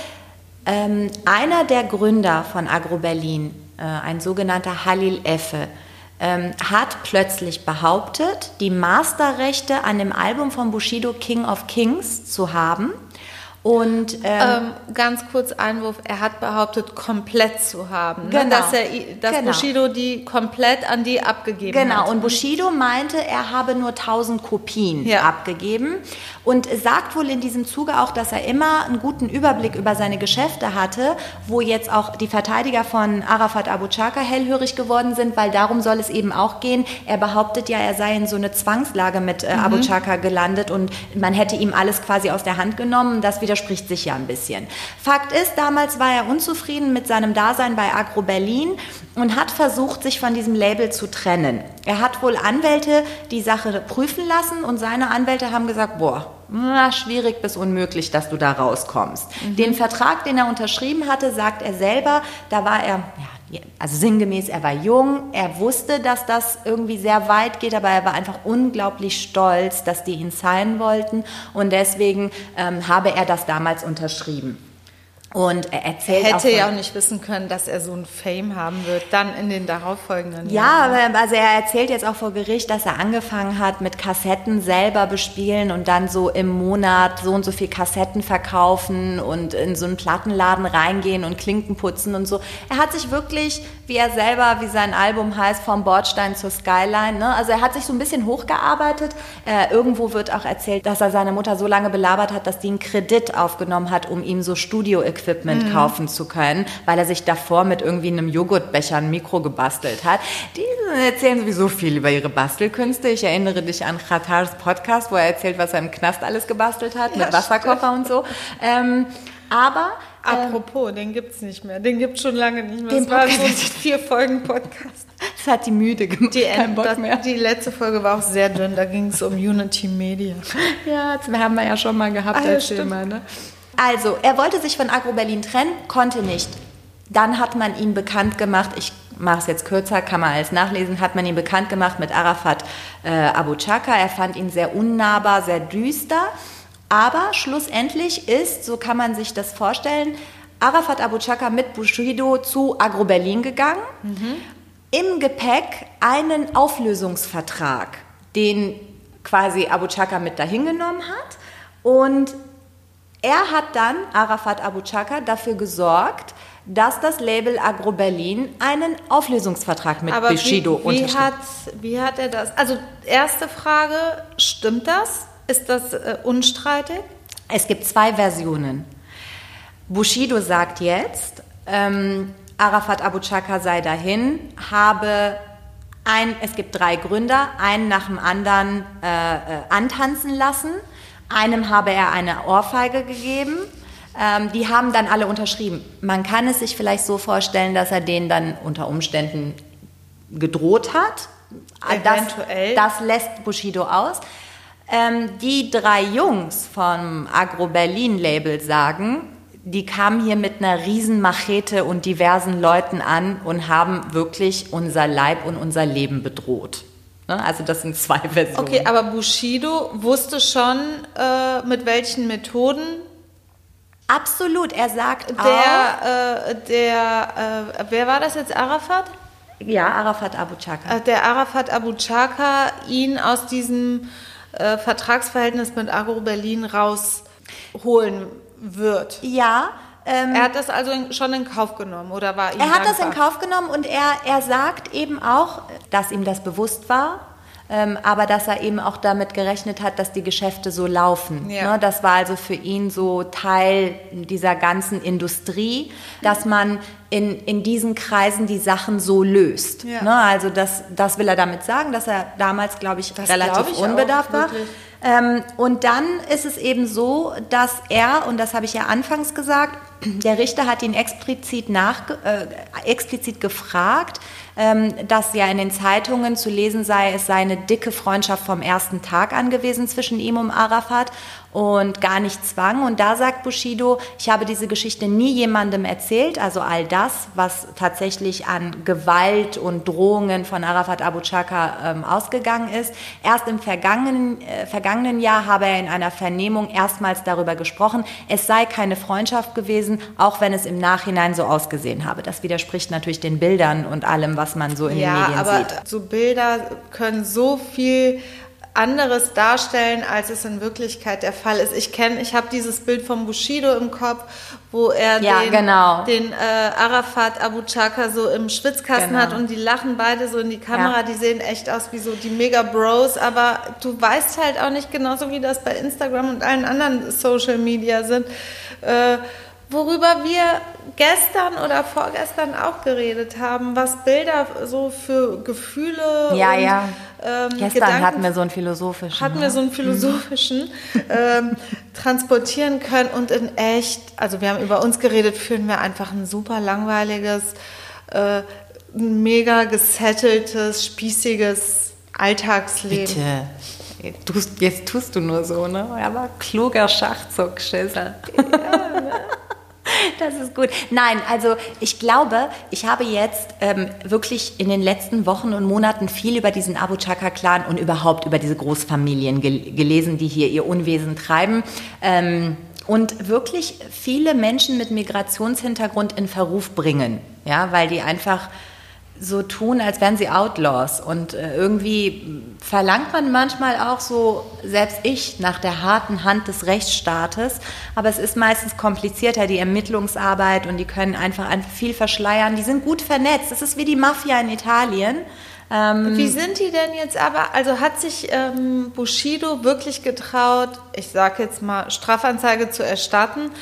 Ähm, einer der Gründer von Agro Berlin, äh, ein sogenannter Halil Effe, ähm, hat plötzlich behauptet, die Masterrechte an dem Album von Bushido King of Kings zu haben. Und ähm, Ähm, ganz kurz Einwurf, er hat behauptet, komplett zu haben. Genau. Ne? Dass, er, dass Genau. Bushido die komplett an die abgegeben hat. Genau, und Bushido meinte, er habe nur 1000 Kopien Ja. abgegeben und sagt wohl in diesem Zuge auch, dass er immer einen guten Überblick über seine Geschäfte hatte, wo jetzt auch die Verteidiger von Arafat Abu Chaka hellhörig geworden sind, weil darum soll es eben auch gehen. Er behauptet ja, er sei in so eine Zwangslage mit äh, Abu Chaka gelandet und man hätte ihm alles quasi aus der Hand genommen. Das widerspricht sich ja ein bisschen. Fakt ist, damals war er unzufrieden mit seinem Dasein bei Agro Berlin und hat versucht, sich von diesem Label zu trennen. Er hat wohl Anwälte die Sache prüfen lassen und seine Anwälte haben gesagt, boah, na, schwierig bis unmöglich, dass du da rauskommst. Den Vertrag, den er unterschrieben hatte, sagt er selber, da war er, ja, also sinngemäß, er war jung, er wusste, dass das irgendwie sehr weit geht, aber er war einfach unglaublich stolz, dass die ihn signen wollten und deswegen ähm, habe er das damals unterschrieben. Und er erzählt auch Hätte von- ja auch nicht wissen können, dass er so ein Fame haben wird, dann in den darauffolgenden Ja, Jahren. aber also er erzählt jetzt auch vor Gericht, dass er angefangen hat mit Kassetten selber bespielen und dann so im Monat so und so viel Kassetten verkaufen und in so einen Plattenladen reingehen und Klinken putzen und so. Er hat sich wirklich, wie er selber, wie sein Album heißt, vom Bordstein zur Skyline, ne? also er hat sich so ein bisschen hochgearbeitet. Äh, irgendwo wird auch erzählt, dass er seine Mutter so lange belabert hat, dass die einen Kredit aufgenommen hat, um ihm so Studio-Equipment kaufen zu können, weil er sich davor mit irgendwie einem Joghurtbecher ein Mikro gebastelt hat. Die erzählen sowieso viel über ihre Bastelkünste. Ich erinnere dich an Khatars Podcast, wo er erzählt, was er im Knast alles gebastelt hat, mit Wasserkocher und so. Ähm, aber Apropos, den gibt's nicht mehr. Den gibt's schon lange nicht mehr. Den Das war so Podcast- vier Folgen Podcast. es hat die müde gemacht, Die, kein Bock das, mehr. die letzte Folge war auch sehr dünn. Da ging es um Unity Media. Ja, das haben wir ja schon mal gehabt Ah, als. Thema. Ne? Also, er wollte sich von Agro Berlin trennen, konnte nicht. Dann hat man ihn bekannt gemacht, ich mache es jetzt kürzer, kann man alles nachlesen, hat man ihn bekannt gemacht mit Arafat äh, Abu Chaka. Er fand ihn sehr unnahbar, sehr düster. Aber schlussendlich ist, so kann man sich das vorstellen, Arafat Abu Chaka mit Bushido zu Agro Berlin gegangen. Im Gepäck einen Auflösungsvertrag, den quasi Abu Chaka mit dahin genommen hat. Und er hat dann, Arafat Abu Chaka, dafür gesorgt, dass das Label Agro Berlin einen Auflösungsvertrag mit Aber Bushido wie, wie, unterschrieben hat, wie hat er das? Also, erste Frage: Stimmt das? Ist das äh, unstreitig? Es gibt zwei Versionen. Bushido sagt jetzt, ähm, Arafat Abu Chaka sei dahin, habe ein, es gibt drei Gründer, einen nach dem anderen äh, äh, antanzen lassen. Einem habe er eine Ohrfeige gegeben. Ähm, die haben dann alle unterschrieben. Man kann es sich vielleicht so vorstellen, dass er denen dann unter Umständen gedroht hat. Eventuell. Das, das lässt Bushido aus. Ähm, die drei Jungs vom Agro Berlin Label sagen, die kamen hier mit einer riesen Machete und diversen Leuten an und haben wirklich unser Leib und unser Leben bedroht. Ne? Also das sind zwei Versionen. Okay, aber Bushido wusste schon, äh, mit welchen Methoden Absolut, er sagt auch, der, äh, der äh, wer war das jetzt, Arafat? ja, Arafat Abu Chaka. Äh, der Arafat Abu Chaka ihn aus diesem äh, Vertragsverhältnis mit Agro Berlin rausholen wird. ja, ähm, Er hat das also schon in Kauf genommen oder war ihm Er hat das in dankbar? Kauf genommen und er, er sagt eben auch, dass ihm das bewusst war. Ähm, aber dass er eben auch damit gerechnet hat, dass die Geschäfte so laufen. Ja. Ne? Das war also für ihn so Teil dieser ganzen Industrie, dass man in, in diesen Kreisen die Sachen so löst. Ja. Ne? Also das, das will er damit sagen, dass er damals, glaube ich, Das relativ glaub ich auch, unbedarft war. wirklich. Ähm, und dann ist es eben so, dass er, und das habe ich ja anfangs gesagt, der Richter hat ihn explizit, nach, äh, explizit gefragt, ähm, dass ja in den Zeitungen zu lesen sei, es sei eine dicke Freundschaft vom ersten Tag an gewesen zwischen ihm und Arafat und gar nicht Zwang. Und da sagt Bushido, ich habe diese Geschichte nie jemandem erzählt, also all das, was tatsächlich an Gewalt und Drohungen von Arafat Abu Chaka ähm, ausgegangen ist. Erst im vergangenen, äh, vergangenen Jahr habe er in einer Vernehmung erstmals darüber gesprochen, es sei keine Freundschaft gewesen, auch wenn es im Nachhinein so ausgesehen habe. Das widerspricht natürlich den Bildern und allem, was man so in ja, den Medien aber sieht. so Bilder können so viel anderes darstellen, als es in Wirklichkeit der Fall ist. Ich kenne, ich habe dieses Bild von Bushido im Kopf, wo er Ja, den, genau. den äh, Arafat Abu Chaka so im Schwitzkasten Genau. hat und die lachen beide so in die Kamera, Ja. die sehen echt aus wie so die Mega Bros, aber du weißt halt auch nicht genauso wie das bei Instagram und allen anderen Social Media sind. Äh, Worüber wir gestern oder vorgestern auch geredet haben, was Bilder so für Gefühle Ja, und ja. Ähm, Gestern Gedanken hatten wir so einen philosophischen. hatten ne? wir so einen philosophischen ähm, transportieren können und in echt, also wir haben über uns geredet, führen wir einfach ein super langweiliges, äh, mega gesetteltes, spießiges Alltagsleben. Bitte. Du, jetzt tust du nur so, ne? Aber kluger Schachzug, Schissel. Das ist gut. Nein, also ich glaube, ich habe jetzt ähm, wirklich in den letzten Wochen und Monaten viel über diesen Abu Chaka-Clan und überhaupt über diese Großfamilien gel gelesen, die hier ihr Unwesen treiben. Ähm, und wirklich viele Menschen mit Migrationshintergrund in Verruf bringen, ja, weil die einfach so tun, als wären sie Outlaws. Und äh, irgendwie verlangt man manchmal auch so, selbst ich, nach der harten Hand des Rechtsstaates. Aber es ist meistens komplizierter, die Ermittlungsarbeit und die können einfach, viel verschleiern. Die sind gut vernetzt. Das ist wie die Mafia in Italien. Ähm, Wie sind die denn jetzt aber? Also hat sich ähm, Bushido wirklich getraut, ich sage jetzt mal, Strafanzeige zu erstatten?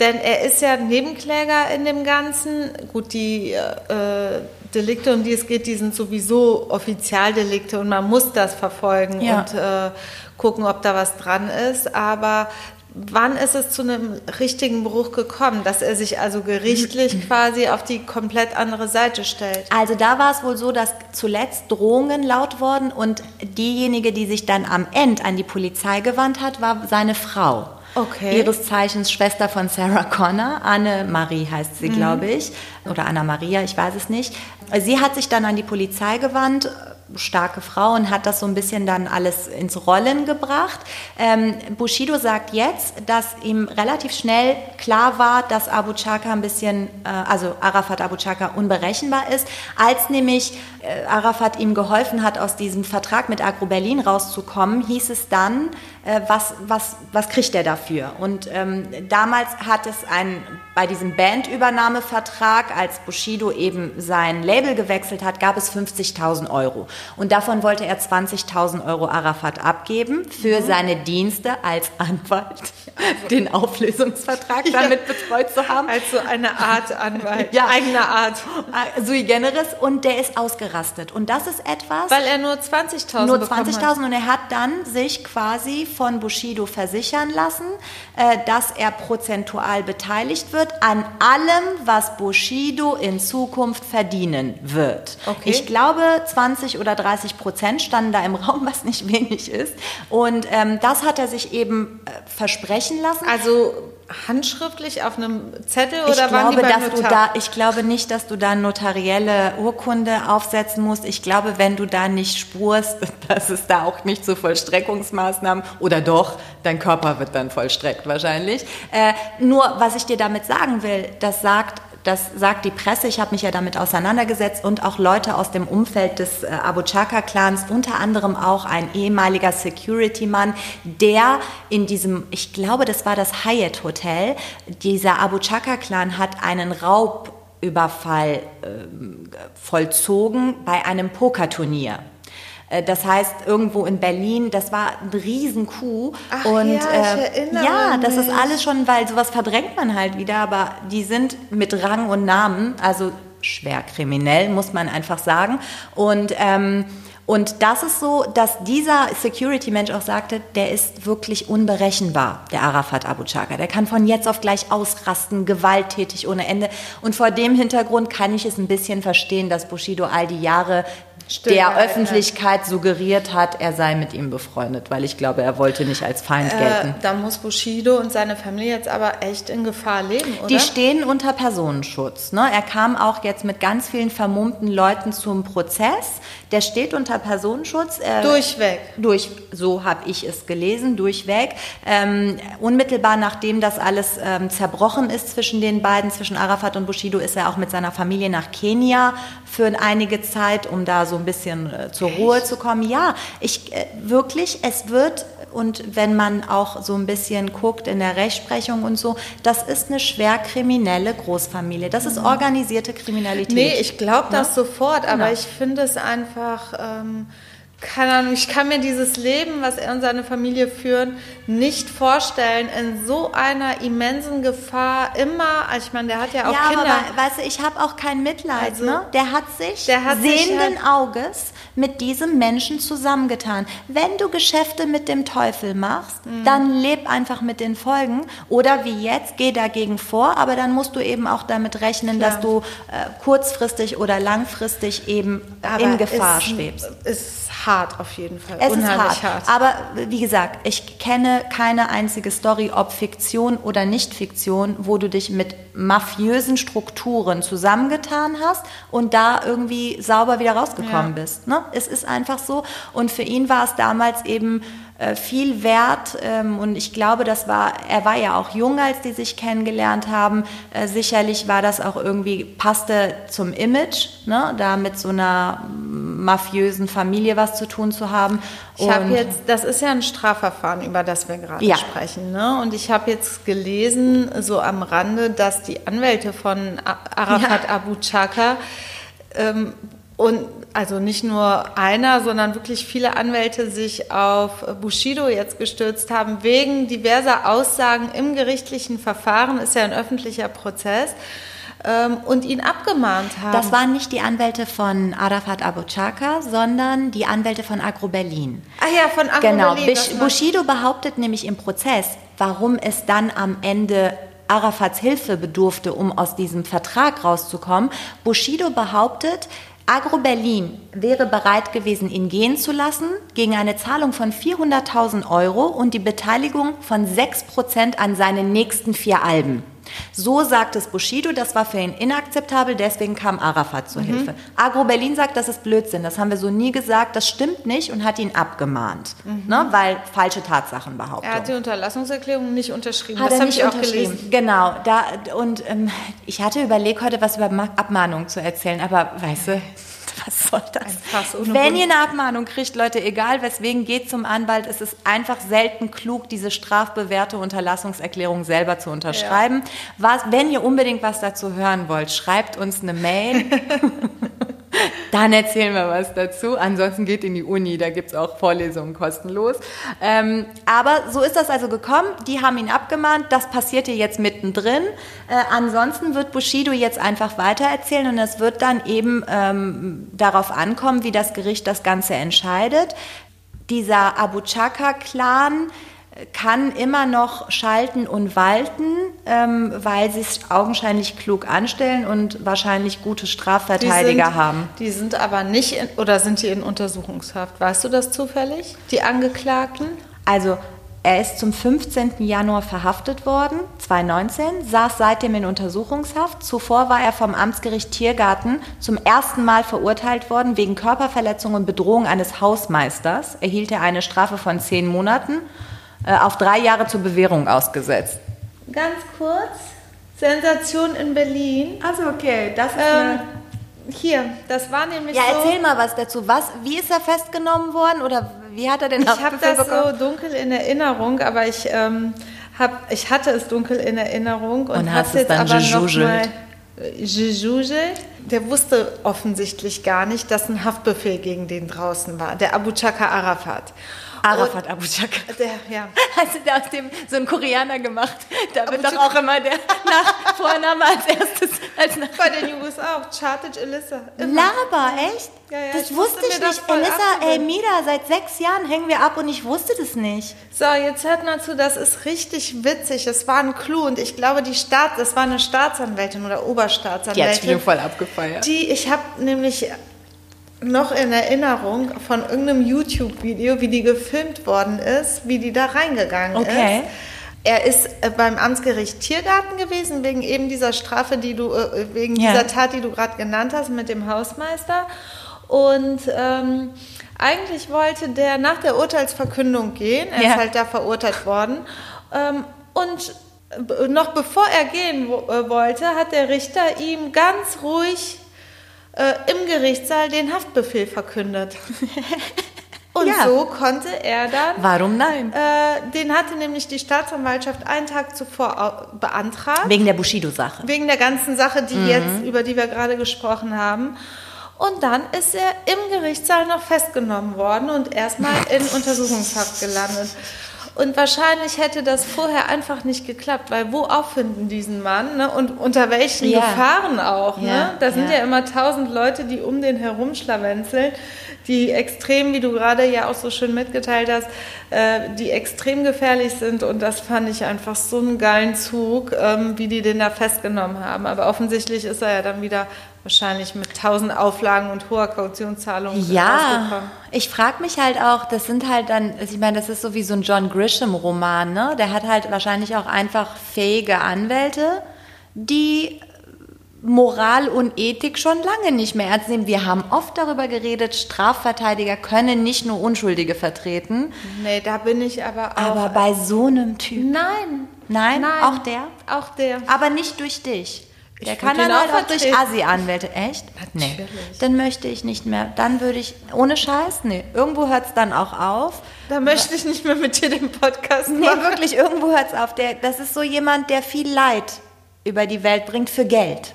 Denn er ist ja Nebenkläger in dem Ganzen. Gut, die äh, Delikte, um die es geht, die sind sowieso Offizialdelikte und man muss das verfolgen Ja. und äh, gucken, ob da was dran ist. Aber wann ist es zu einem richtigen Bruch gekommen, dass er sich also gerichtlich quasi auf die komplett andere Seite stellt? Also da war es wohl so, dass zuletzt Drohungen laut wurden und diejenige, die sich dann am Ende an die Polizei gewandt hat, war seine Frau. Okay. Ihres Zeichens Schwester von Sarah Connor, Anne-Marie heißt sie, glaube ich, oder Anna-Maria, ich weiß es nicht. Sie hat sich dann an die Polizei gewandt, starke Frau, und hat das so ein bisschen dann alles ins Rollen gebracht. Ähm, Bushido sagt jetzt, dass ihm relativ schnell klar war, dass Abu Chaka ein bisschen, äh, also Arafat Abu Chaka unberechenbar ist, als nämlich äh, Arafat ihm geholfen hat, aus diesem Vertrag mit Agro Berlin rauszukommen, hieß es dann, was, was, was kriegt er dafür? Und ähm, damals hat es ein, bei diesem Bandübernahmevertrag, als Bushido eben sein Label gewechselt hat, gab es 50.000 Euro. Und davon wollte er 20.000 Euro Arafat abgeben für seine Dienste als Anwalt, den Auflösungsvertrag damit betreut zu haben. Als so eine Art Anwalt, Ja. eigener Art. Äh, Sui generis und der ist ausgerastet. Und das ist etwas. Weil er nur 20.000 nur bekommen hat. 20.000 und er hat dann sich quasi von Bushido versichern lassen, äh, dass er prozentual beteiligt wird an allem, was Bushido in Zukunft verdienen wird. Okay. Ich glaube, 20 oder 30 Prozent standen da im Raum, was nicht wenig ist. Und ähm, das hat er sich eben äh, versprechen lassen. Also handschriftlich auf einem Zettel oder Ich waren die glaube, beim dass du da, ich glaube nicht, dass du da notarielle Urkunde aufsetzen musst. Ich glaube, wenn du da nicht spurst, dass es da auch nicht zu Vollstreckungsmaßnahmen oder doch, dein Körper wird dann vollstreckt wahrscheinlich. Äh, nur, was ich dir damit sagen will, das sagt das sagt die Presse, ich habe mich ja damit auseinandergesetzt und auch Leute aus dem Umfeld des äh, Abu Chaka-Clans, unter anderem auch ein ehemaliger Security-Mann, der in diesem, ich glaube, das war das Hyatt Hotel, dieser Abu Chaka-Clan hat einen Raubüberfall ähm, vollzogen bei einem Pokerturnier. Äh, Das heißt, irgendwo in Berlin, das war ein Riesenkuh. Ach und ja, ich äh, erinnere ja, das ist alles schon, weil sowas verdrängt man halt wieder, aber die sind mit Rang und Namen, also schwer kriminell, muss man einfach sagen. Und ähm, und das ist so, dass dieser Security-Mensch auch sagte, der ist wirklich unberechenbar, der Arafat Abu Chaka. Der kann von jetzt auf gleich ausrasten, gewalttätig ohne Ende. Und vor dem Hintergrund kann ich es ein bisschen verstehen, dass Bushido all die Jahre Still der. Öffentlichkeit suggeriert hat, er sei mit ihm befreundet, weil ich glaube, er wollte nicht als Feind gelten. Äh, da muss Bushido und seine Familie jetzt aber echt in Gefahr leben, oder? Die stehen unter Personenschutz. Ne? Er kam auch jetzt mit ganz vielen vermummten Leuten zum Prozess. Der steht unter Personenschutz. Äh, Durchweg. Durch, so habe ich es gelesen, durchweg. Ähm, unmittelbar nachdem das alles ähm, zerbrochen ist zwischen den beiden, zwischen Arafat und Bushido, ist er auch mit seiner Familie nach Kenia für einige Zeit, um da so ein bisschen äh, zur Ruhe zu kommen. Ja, ich äh, wirklich, es wird und wenn man auch so ein bisschen guckt in der Rechtsprechung und so, das ist eine schwer kriminelle Großfamilie. Das ist organisierte Kriminalität. Nee, ich glaube das sofort, aber Genau. ich finde es einfach, ähm, keine Ahnung, ich kann mir dieses Leben, was er und seine Familie führen, nicht vorstellen, in so einer immensen Gefahr immer, also ich meine, der hat ja auch ja, Kinder. aber weißt du, ich habe auch kein Mitleid. Also, ne? Der hat sich der hat sich sehenden halt- Auges mit diesem Menschen zusammengetan. Wenn du Geschäfte mit dem Teufel machst, Mhm. dann leb einfach mit den Folgen. Oder wie jetzt, geh dagegen vor, aber dann musst du eben auch damit rechnen, Klar. dass du äh, kurzfristig oder langfristig eben aber in Gefahr ist, schwebst. Ist hart auf jeden Fall. Es ist Unheimlich hart. Aber wie gesagt, ich kenne keine einzige Story, ob Fiktion oder nicht Fiktion, wo du dich mit mafiösen Strukturen zusammengetan hast und da irgendwie sauber wieder rausgekommen Ja. bist. Ne? Es ist einfach so. Und für ihn war es damals eben viel wert ähm, und ich glaube, das war, er war ja auch jung, als die sich kennengelernt haben. Äh, sicherlich war das auch irgendwie, passte zum Image, ne? da mit so einer mafiösen Familie was zu tun zu haben. Ich habe jetzt, das ist ja ein Strafverfahren, über das wir gerade Ja. sprechen, ne? Und ich habe jetzt gelesen, so am Rande, dass die Anwälte von Arafat Abu Chaka ähm, und also nicht nur einer, sondern wirklich viele Anwälte sich auf Bushido jetzt gestürzt haben, wegen diverser Aussagen im gerichtlichen Verfahren, ist ja ein öffentlicher Prozess, ähm, und ihn abgemahnt haben. Das waren nicht die Anwälte von Arafat Abu Chaka, sondern die Anwälte von Agro Berlin. Ach ja, von Agro Genau. Berlin, war- Bushido behauptet nämlich im Prozess, warum es dann am Ende Arafats Hilfe bedurfte, um aus diesem Vertrag rauszukommen. Bushido behauptet, Agro Berlin wäre bereit gewesen, ihn gehen zu lassen gegen eine Zahlung von 400.000 Euro und die Beteiligung von 6% an seinen nächsten vier Alben. So sagt es Bushido, das war für ihn inakzeptabel, deswegen kam Arafat Mhm. zur Hilfe. Agro Berlin sagt, das ist Blödsinn, das haben wir so nie gesagt, das stimmt nicht und hat ihn abgemahnt, ne, weil falsche Tatsachen behauptet. Mhm. Er hat die Unterlassungserklärung nicht unterschrieben. Hat das habe ich auch gelesen. Genau, da und ähm, ich hatte überlegt, heute was über Ma- Abmahnung zu erzählen, aber weißt du, was soll das? Wenn ihr eine Abmahnung kriegt, Leute, egal weswegen, geht zum Anwalt. Es ist einfach selten klug, diese strafbewährte Unterlassungserklärung selber zu unterschreiben. Was, wenn ihr unbedingt was dazu hören wollt, schreibt uns eine Mail. Dann erzählen wir was dazu. Ansonsten geht in die Uni, da gibt's auch Vorlesungen kostenlos. Ähm, aber so ist das also gekommen. Die haben ihn abgemahnt. Das passierte jetzt mittendrin. Äh, ansonsten wird Bushido jetzt einfach weitererzählen und es wird dann eben ähm, darauf ankommen, wie das Gericht das Ganze entscheidet. Dieser Abu Chaka-Clan kann immer noch schalten und walten, ähm, weil sie es augenscheinlich klug anstellen und wahrscheinlich gute Strafverteidiger sind, haben. Die sind aber nicht, in, oder sind die in Untersuchungshaft? Weißt du das zufällig? Die Angeklagten? Also er ist zum 15. Januar verhaftet worden, 2019, saß seitdem in Untersuchungshaft. Zuvor war er vom Amtsgericht Tiergarten zum ersten Mal verurteilt worden wegen Körperverletzung und Bedrohung eines Hausmeisters. Erhielt er eine Strafe von zehn Monaten, auf drei Jahre zur Bewährung ausgesetzt. Ganz kurz. Sensation in Berlin. Also okay, das ist Ähm, hier, das war nämlich Ja, so. erzähl mal was dazu. Was, wie ist er festgenommen worden oder wie hat er den Ich habe das bekommen? so dunkel in Erinnerung, aber ich, ähm, hab, ich hatte es dunkel in Erinnerung und, Und hast es jetzt dann aber noch gejuschelt. mal Jijuje, der wusste offensichtlich gar nicht, dass ein Haftbefehl gegen den draußen war, der Abu Chaka Arafat. Arafat Abu Chaka. Der, ja. Hast du da aus dem so einen Koreaner gemacht? Da wird doch auch immer der nach Vorname als erstes als nach Bei den Jungs auch. Charted Elissa. Immer. Laber, echt? Ja, ja, das ich wusste ich das nicht. Elissa, ey. Mida, seit sechs Jahren hängen wir ab und ich wusste das nicht. So, jetzt hört mal zu, das ist richtig witzig. Es war ein Clou und ich glaube, die Staat, das war eine Staatsanwältin oder Oberstaatsanwältin. voll abgefeiert. Die, ich habe nämlich noch in Erinnerung von irgendeinem YouTube-Video, wie die gefilmt worden ist, wie die da reingegangen Okay. ist. Er ist äh, beim Amtsgericht Tiergarten gewesen, wegen eben dieser Strafe, die du, äh, wegen Ja. dieser Tat, die du gerade genannt hast, mit dem Hausmeister. Und ähm, eigentlich wollte der nach der Urteilsverkündung gehen. Er Ja. ist halt da verurteilt worden. Ähm, und äh, noch bevor er gehen wo, äh, wollte, hat der Richter ihm ganz ruhig äh, im Gerichtssaal den Haftbefehl verkündet. Und Ja. so konnte er dann Warum nein? äh, den hatte nämlich die Staatsanwaltschaft einen Tag zuvor beantragt. Wegen der Bushido-Sache. Wegen der ganzen Sache, Mhm. die jetzt, über die wir gerade gesprochen haben. Und dann ist er im Gerichtssaal noch festgenommen worden und erstmal in Untersuchungshaft gelandet. Und wahrscheinlich hätte das vorher einfach nicht geklappt, weil wo auffinden diesen Mann ne? und unter welchen Ja. Gefahren auch. Ja, Ne? Da sind ja. ja immer tausend Leute, die um den herumschlawenzeln, die extrem, wie du gerade ja auch so schön mitgeteilt hast, äh, die extrem gefährlich sind. Und das fand ich einfach so einen geilen Zug, ähm, wie die den da festgenommen haben. Aber offensichtlich ist er ja dann wieder wahrscheinlich mit tausend Auflagen und hoher Kautionszahlung Ja, ich frage mich halt auch, das sind halt dann, also ich meine, das ist so wie so ein John Grisham-Roman, ne? Der hat halt wahrscheinlich auch einfach fähige Anwälte, die Moral und Ethik schon lange nicht mehr ernst nehmen. Wir haben oft darüber geredet, Strafverteidiger können nicht nur Unschuldige vertreten, Nee, da bin ich aber auch. aber bei so einem Typ. nein. Nein, Nein. auch der? Auch der. Aber nicht durch dich. Der Ich kann dann halt auch durch vertreten. Assi-Anwälte. Echt? Nee. Natürlich. Dann möchte ich nicht mehr. Dann würde ich, ohne Scheiß, nee. Irgendwo hört es dann auch auf. Da möchte ich nicht mehr mit dir den Podcast Nee, machen. wirklich, irgendwo hört es auf. Der, das ist so jemand, der viel Leid über die Welt bringt für Geld.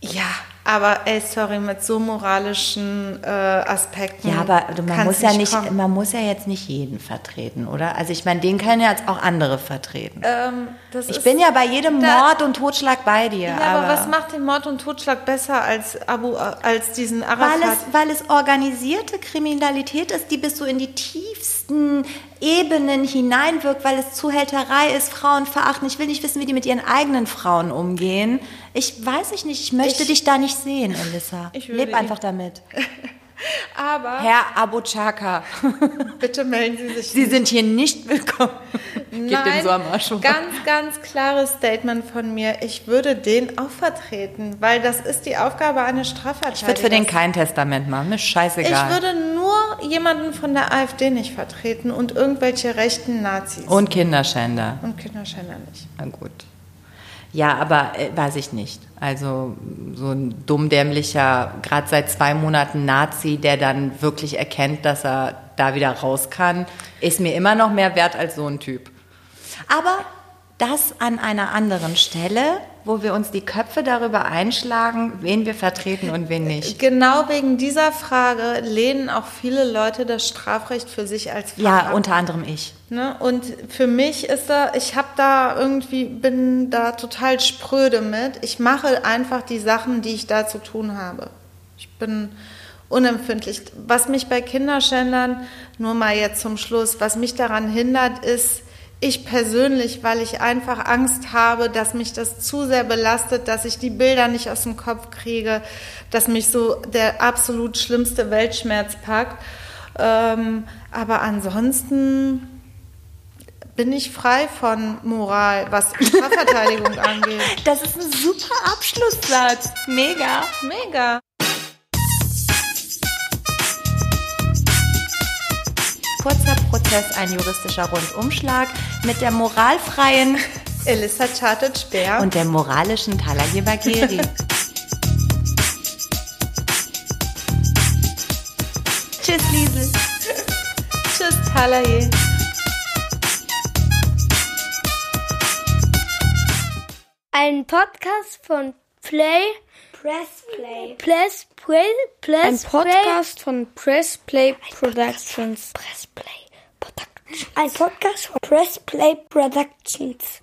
Ja, aber ey, sorry, mit so moralischen äh, Aspekten. Ja, aber man kann's muss ja nicht, kommen. man muss ja jetzt nicht jeden vertreten, oder? Also ich meine, den können ja jetzt auch andere vertreten. Ähm, ich bin ja bei jedem Mord und Totschlag bei dir. Ja, aber, was macht den Mord und Totschlag besser als Abu, als diesen Arafat? Weil es, weil es organisierte Kriminalität ist, die bis so in die tiefsten Ebenen hineinwirkt, weil es Zuhälterei ist, Frauen verachten. Ich will nicht wissen, wie die mit ihren eigenen Frauen umgehen. Ich weiß ich nicht, ich möchte Ich- dich da nicht sehen, Elissa. Ich Leb einfach damit. aber Herr Abu Chaka, bitte melden Sie sich. Sie sind hier nicht willkommen. Nein, den so am Arsch. ganz, ganz klares Statement von mir. Ich würde den auch vertreten, weil das ist die Aufgabe eines Strafverteidigers. Ich würde für den kein Testament machen, mir ist scheißegal. Ich würde nur jemanden von der AfD nicht vertreten und irgendwelche rechten Nazis. Und Kinderschänder. und Kinderschänder nicht. Na gut. Ja, aber äh, weiß ich nicht. Also so ein dummdämlicher, gerade seit zwei Monaten Nazi, der dann wirklich erkennt, dass er da wieder raus kann, ist mir immer noch mehr wert als so ein Typ. Aber das an einer anderen Stelle, wo wir uns die Köpfe darüber einschlagen, wen wir vertreten und wen nicht. Genau wegen dieser Frage lehnen auch viele Leute das Strafrecht für sich als Fach Ja, ab. unter anderem ich. Ne? Und für mich ist da, ich habe da irgendwie, bin da total spröde mit. Ich mache einfach die Sachen, die ich da zu tun habe. Ich bin unempfindlich. Was mich bei Kinderschändern, nur mal jetzt zum Schluss, was mich daran hindert, ist, ich persönlich, weil ich einfach Angst habe, dass mich das zu sehr belastet, dass ich die Bilder nicht aus dem Kopf kriege, dass mich so der absolut schlimmste Weltschmerz packt. Ähm, aber ansonsten bin ich frei von Moral, was Strafverteidigung angeht. Das ist ein super Abschlusssatz. Mega. Mega. Prozess, ein juristischer Rundumschlag mit der moralfreien Elissa Chartet Speer. und der moralischen Talagir Bagheri. Tschüss, Liesel. Tschüss, Talaye. Ein Podcast von Play. Press Play. Press Play. Ein Press Play. Podcast von Press Play Productions. Press Play Productions. Ein Podcast von Press Play Productions.